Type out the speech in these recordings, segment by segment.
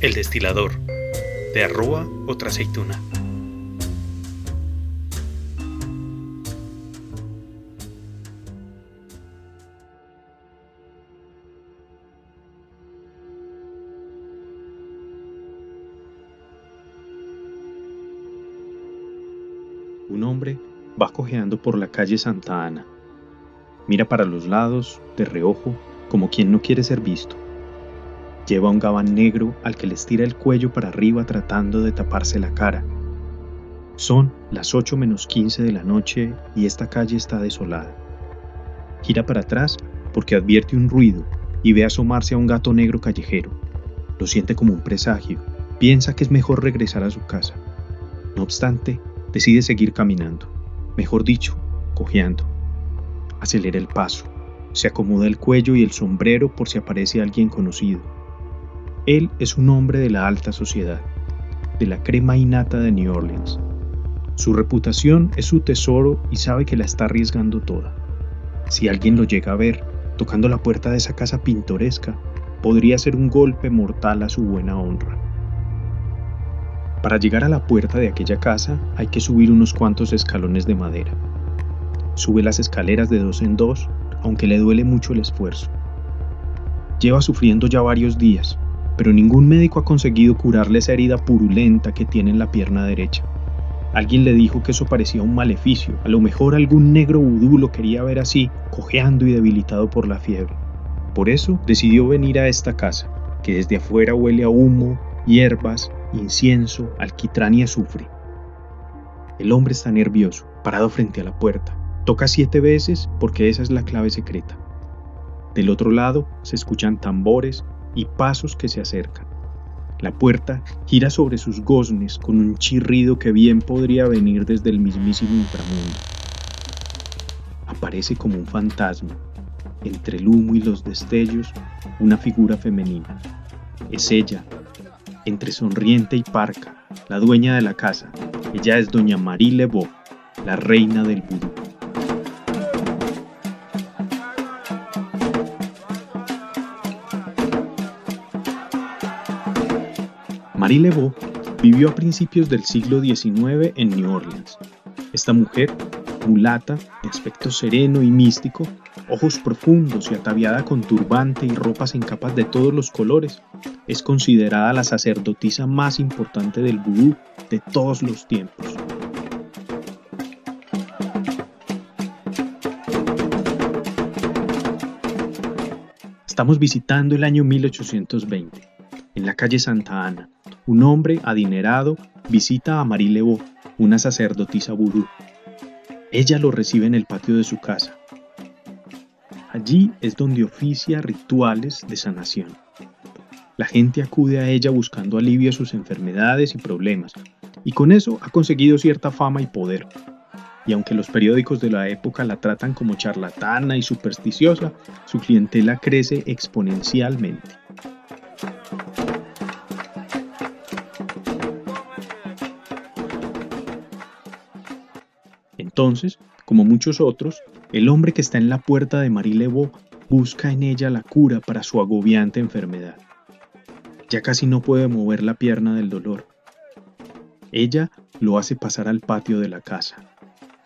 El destilador, de arroba otra aceituna. Un hombre va cojeando por la calle Santa Ana. Mira para los lados, de reojo, como quien no quiere ser visto. Lleva un gabán negro al que le estira el cuello para arriba tratando de taparse la cara. Son las 8 menos 15 de la noche y esta calle está desolada. Gira para atrás porque advierte un ruido y ve asomarse a un gato negro callejero. Lo siente como un presagio. Piensa que es mejor regresar a su casa. No obstante, decide seguir caminando. Mejor dicho, cojeando. Acelera el paso. Se acomoda el cuello y el sombrero por si aparece alguien conocido. Él es un hombre de la alta sociedad, de la crema innata de New Orleans. Su reputación es su tesoro y sabe que la está arriesgando toda. Si alguien lo llega a ver tocando la puerta de esa casa pintoresca, podría ser un golpe mortal a su buena honra. Para llegar a la puerta de aquella casa hay que subir unos cuantos escalones de madera. Sube las escaleras de dos en dos, aunque le duele mucho el esfuerzo. Lleva sufriendo ya varios días, pero ningún médico ha conseguido curarle esa herida purulenta que tiene en la pierna derecha. Alguien le dijo que eso parecía un maleficio, a lo mejor algún negro vudú lo quería ver así, cojeando y debilitado por la fiebre. Por eso decidió venir a esta casa, que desde afuera huele a humo, hierbas, incienso, alquitrán y azufre. El hombre está nervioso, parado frente a la puerta. Toca siete veces porque esa es la clave secreta. Del otro lado se escuchan tambores, y pasos que se acercan. La puerta gira sobre sus goznes con un chirrido que bien podría venir desde el mismísimo inframundo. Aparece como un fantasma, entre el humo y los destellos, una figura femenina. Es ella, entre sonriente y parca, la dueña de la casa. Ella es doña Marie Lebeau, la reina del vudú. Marie Lebeau vivió a principios del siglo XIX en New Orleans. Esta mujer, mulata, de aspecto sereno y místico, ojos profundos y ataviada con turbante y ropas en capas de todos los colores, es considerada la sacerdotisa más importante del vudú de todos los tiempos. Estamos visitando el año 1820, en la calle Santa Ana, un hombre adinerado visita a Marie Lebeau, una sacerdotisa vudú. Ella lo recibe en el patio de su casa. Allí es donde oficia rituales de sanación. La gente acude a ella buscando alivio a sus enfermedades y problemas, y con eso ha conseguido cierta fama y poder. Y aunque los periódicos de la época la tratan como charlatana y supersticiosa, su clientela crece exponencialmente. Entonces, como muchos otros, el hombre que está en la puerta de Marie Lebeau busca en ella la cura para su agobiante enfermedad. Ya casi no puede mover la pierna del dolor. Ella lo hace pasar al patio de la casa,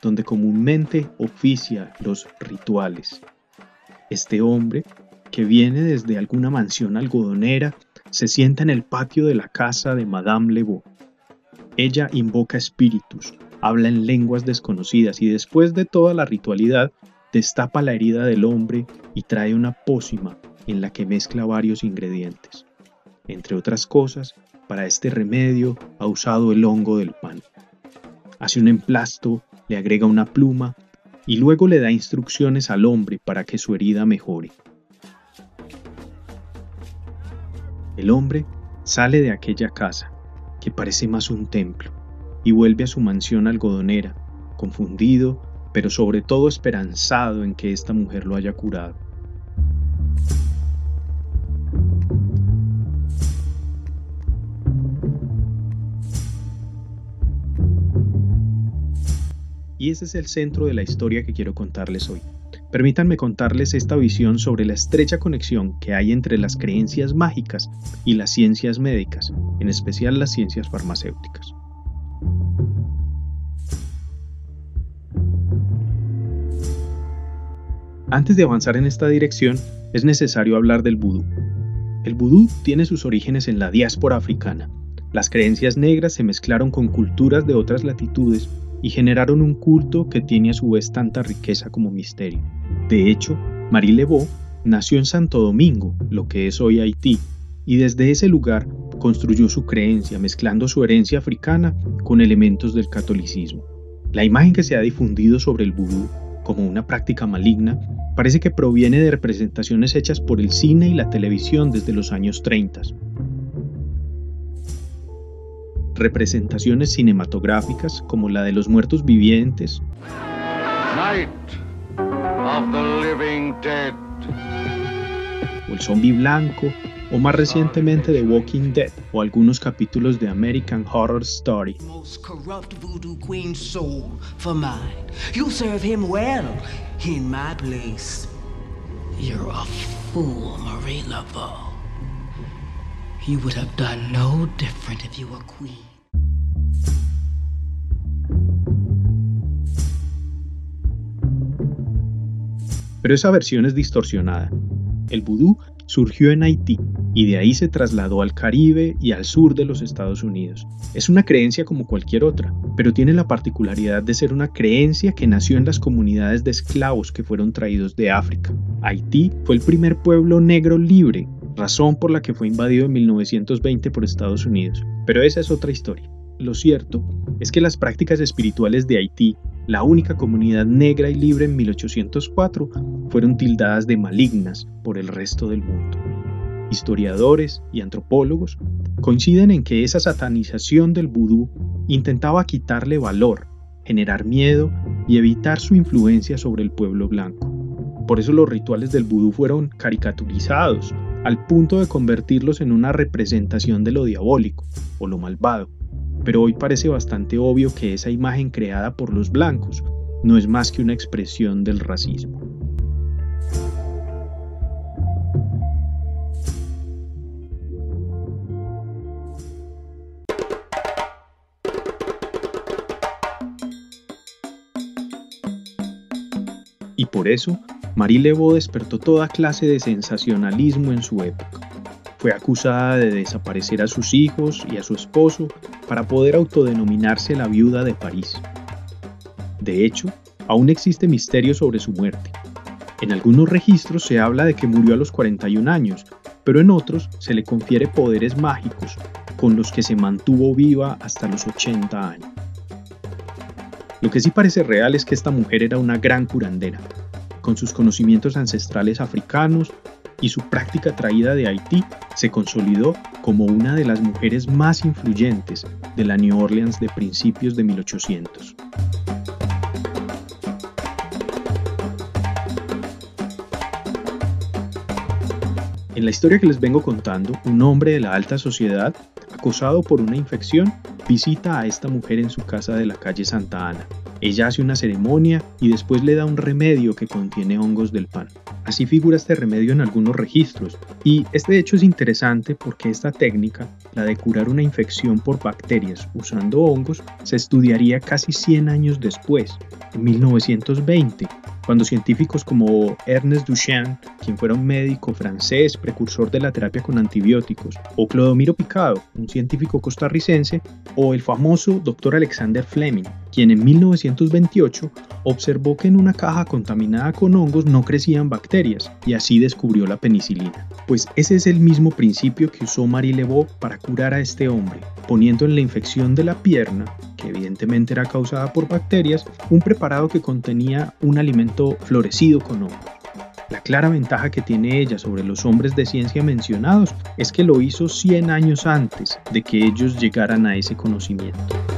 donde comúnmente oficia los rituales. Este hombre, que viene desde alguna mansión algodonera, se sienta en el patio de la casa de Madame Lebeau. Ella invoca espíritus, habla en lenguas desconocidas y después de toda la ritualidad destapa la herida del hombre y trae una pócima en la que mezcla varios ingredientes. Entre otras cosas, para este remedio ha usado el hongo del pan. Hace un emplasto, le agrega una pluma y luego le da instrucciones al hombre para que su herida mejore. El hombre sale de aquella casa, que parece más un templo y vuelve a su mansión algodonera, confundido, pero sobre todo esperanzado en que esta mujer lo haya curado. Y ese es el centro de la historia que quiero contarles hoy. permítanme contarles esta visión sobre la estrecha conexión que hay entre las creencias mágicas y las ciencias médicas, en especial las ciencias farmacéuticas. Antes de avanzar en esta dirección, es necesario hablar del vudú. El vudú tiene sus orígenes en la diáspora africana. Las creencias negras se mezclaron con culturas de otras latitudes y generaron un culto que tiene a su vez tanta riqueza como misterio. De hecho, Marie Lebeau nació en Santo Domingo, lo que es hoy Haití, y desde ese lugar construyó su creencia mezclando su herencia africana con elementos del catolicismo. La imagen que se ha difundido sobre el vudú como una práctica maligna parece que proviene de representaciones hechas por el cine y la televisión desde los años 30. Representaciones cinematográficas como la de los muertos vivientes, o el zombie blanco, o más recientemente The Walking Dead o algunos capítulos de American Horror Story. Pero esa versión es distorsionada. El vudú surgió en Haití y de ahí se trasladó al Caribe y al sur de los Estados Unidos. Es una creencia como cualquier otra, pero tiene la particularidad de ser una creencia que nació en las comunidades de esclavos que fueron traídos de África. Haití fue el primer pueblo negro libre, razón por la que fue invadido en 1920 por Estados Unidos. Pero esa es otra historia. Lo cierto es que las prácticas espirituales de Haití, la única comunidad negra y libre en 1804, fueron tildadas de malignas por el resto del mundo historiadores y antropólogos coinciden en que esa satanización del vudú intentaba quitarle valor, generar miedo y evitar su influencia sobre el pueblo blanco. Por eso los rituales del vudú fueron caricaturizados al punto de convertirlos en una representación de lo diabólico o lo malvado. Pero hoy parece bastante obvio que esa imagen creada por los blancos no es más que una expresión del racismo. y por eso Marie Lebeau despertó toda clase de sensacionalismo en su época. Fue acusada de desaparecer a sus hijos y a su esposo para poder autodenominarse la viuda de París. De hecho, aún existe misterio sobre su muerte. En algunos registros se habla de que murió a los 41 años, pero en otros se le confiere poderes mágicos con los que se mantuvo viva hasta los 80 años. Lo que sí parece real es que esta mujer era una gran curandera, con sus conocimientos ancestrales africanos y su práctica traída de Haití, se consolidó como una de las mujeres más influyentes de la New Orleans de principios de 1800. En la historia que les vengo contando, un hombre de la alta sociedad, acosado por una infección, visita a esta mujer en su casa de la calle Santa Ana. Ella hace una ceremonia y después le da un remedio que contiene hongos del pan. Así figura este remedio en algunos registros. Y este hecho es interesante porque esta técnica, la de curar una infección por bacterias usando hongos, se estudiaría casi 100 años después, en 1920, cuando científicos como Ernest Duchenne, quien fuera un médico francés precursor de la terapia con antibióticos, o Clodomiro Picado, un científico costarricense, o el famoso Dr. Alexander Fleming, quien en 1928 observó que en una caja contaminada con hongos no crecían bacterias y así descubrió la penicilina. Pues ese es el mismo principio que usó Marie Lebeau para curar a este hombre, poniendo en la infección de la pierna, que evidentemente era causada por bacterias, un preparado que contenía un alimento florecido con hongos. La clara ventaja que tiene ella sobre los hombres de ciencia mencionados es que lo hizo 100 años antes de que ellos llegaran a ese conocimiento.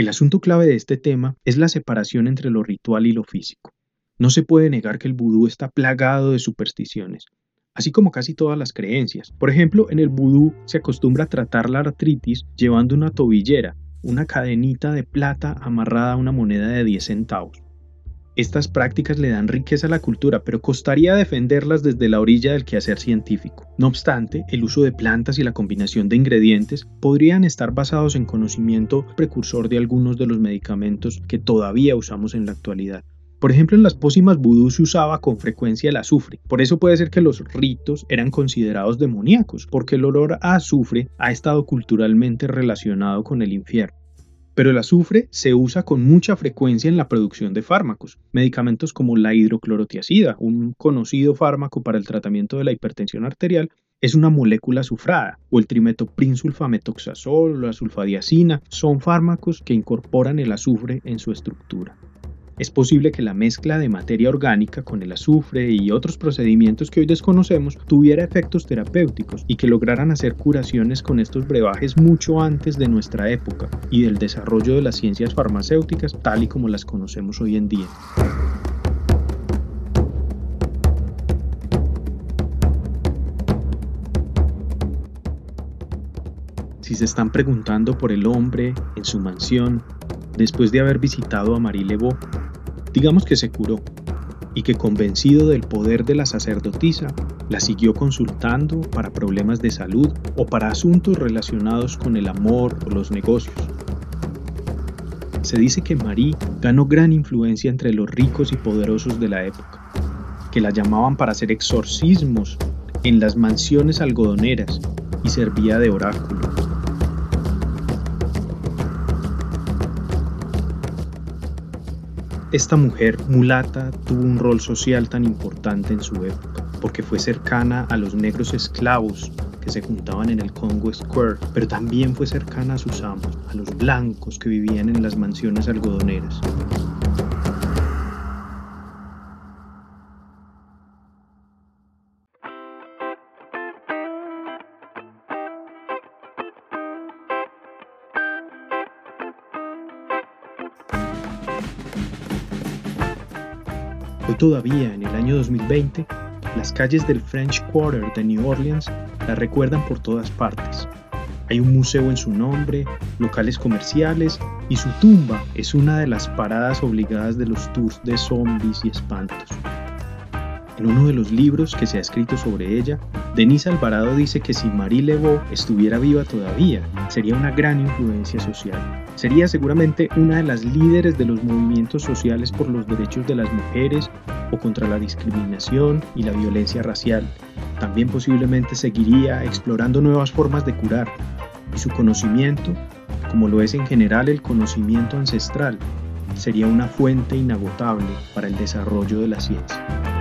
El asunto clave de este tema es la separación entre lo ritual y lo físico. No se puede negar que el vudú está plagado de supersticiones, así como casi todas las creencias. Por ejemplo, en el vudú se acostumbra a tratar la artritis llevando una tobillera, una cadenita de plata amarrada a una moneda de 10 centavos. Estas prácticas le dan riqueza a la cultura, pero costaría defenderlas desde la orilla del quehacer científico. No obstante, el uso de plantas y la combinación de ingredientes podrían estar basados en conocimiento precursor de algunos de los medicamentos que todavía usamos en la actualidad. Por ejemplo, en las pócimas vudú se usaba con frecuencia el azufre. Por eso puede ser que los ritos eran considerados demoníacos, porque el olor a azufre ha estado culturalmente relacionado con el infierno. Pero el azufre se usa con mucha frecuencia en la producción de fármacos. Medicamentos como la hidroclorotiazida, un conocido fármaco para el tratamiento de la hipertensión arterial, es una molécula azufrada, o el trimetoprinsulfametoxazol o la sulfadiazina, son fármacos que incorporan el azufre en su estructura. Es posible que la mezcla de materia orgánica con el azufre y otros procedimientos que hoy desconocemos tuviera efectos terapéuticos y que lograran hacer curaciones con estos brebajes mucho antes de nuestra época y del desarrollo de las ciencias farmacéuticas tal y como las conocemos hoy en día. Si se están preguntando por el hombre en su mansión, después de haber visitado a Marie Digamos que se curó y que convencido del poder de la sacerdotisa, la siguió consultando para problemas de salud o para asuntos relacionados con el amor o los negocios. Se dice que Marie ganó gran influencia entre los ricos y poderosos de la época, que la llamaban para hacer exorcismos en las mansiones algodoneras y servía de oráculo. Esta mujer mulata tuvo un rol social tan importante en su época, porque fue cercana a los negros esclavos que se juntaban en el Congo Square, pero también fue cercana a sus amos, a los blancos que vivían en las mansiones algodoneras. Hoy todavía, en el año 2020, las calles del French Quarter de New Orleans la recuerdan por todas partes. Hay un museo en su nombre, locales comerciales y su tumba es una de las paradas obligadas de los tours de zombies y espantos. En uno de los libros que se ha escrito sobre ella, Denise Alvarado dice que si Marie Lebeau estuviera viva todavía, sería una gran influencia social. Sería seguramente una de las líderes de los movimientos sociales por los derechos de las mujeres o contra la discriminación y la violencia racial. También posiblemente seguiría explorando nuevas formas de curar y su conocimiento, como lo es en general el conocimiento ancestral, sería una fuente inagotable para el desarrollo de la ciencia.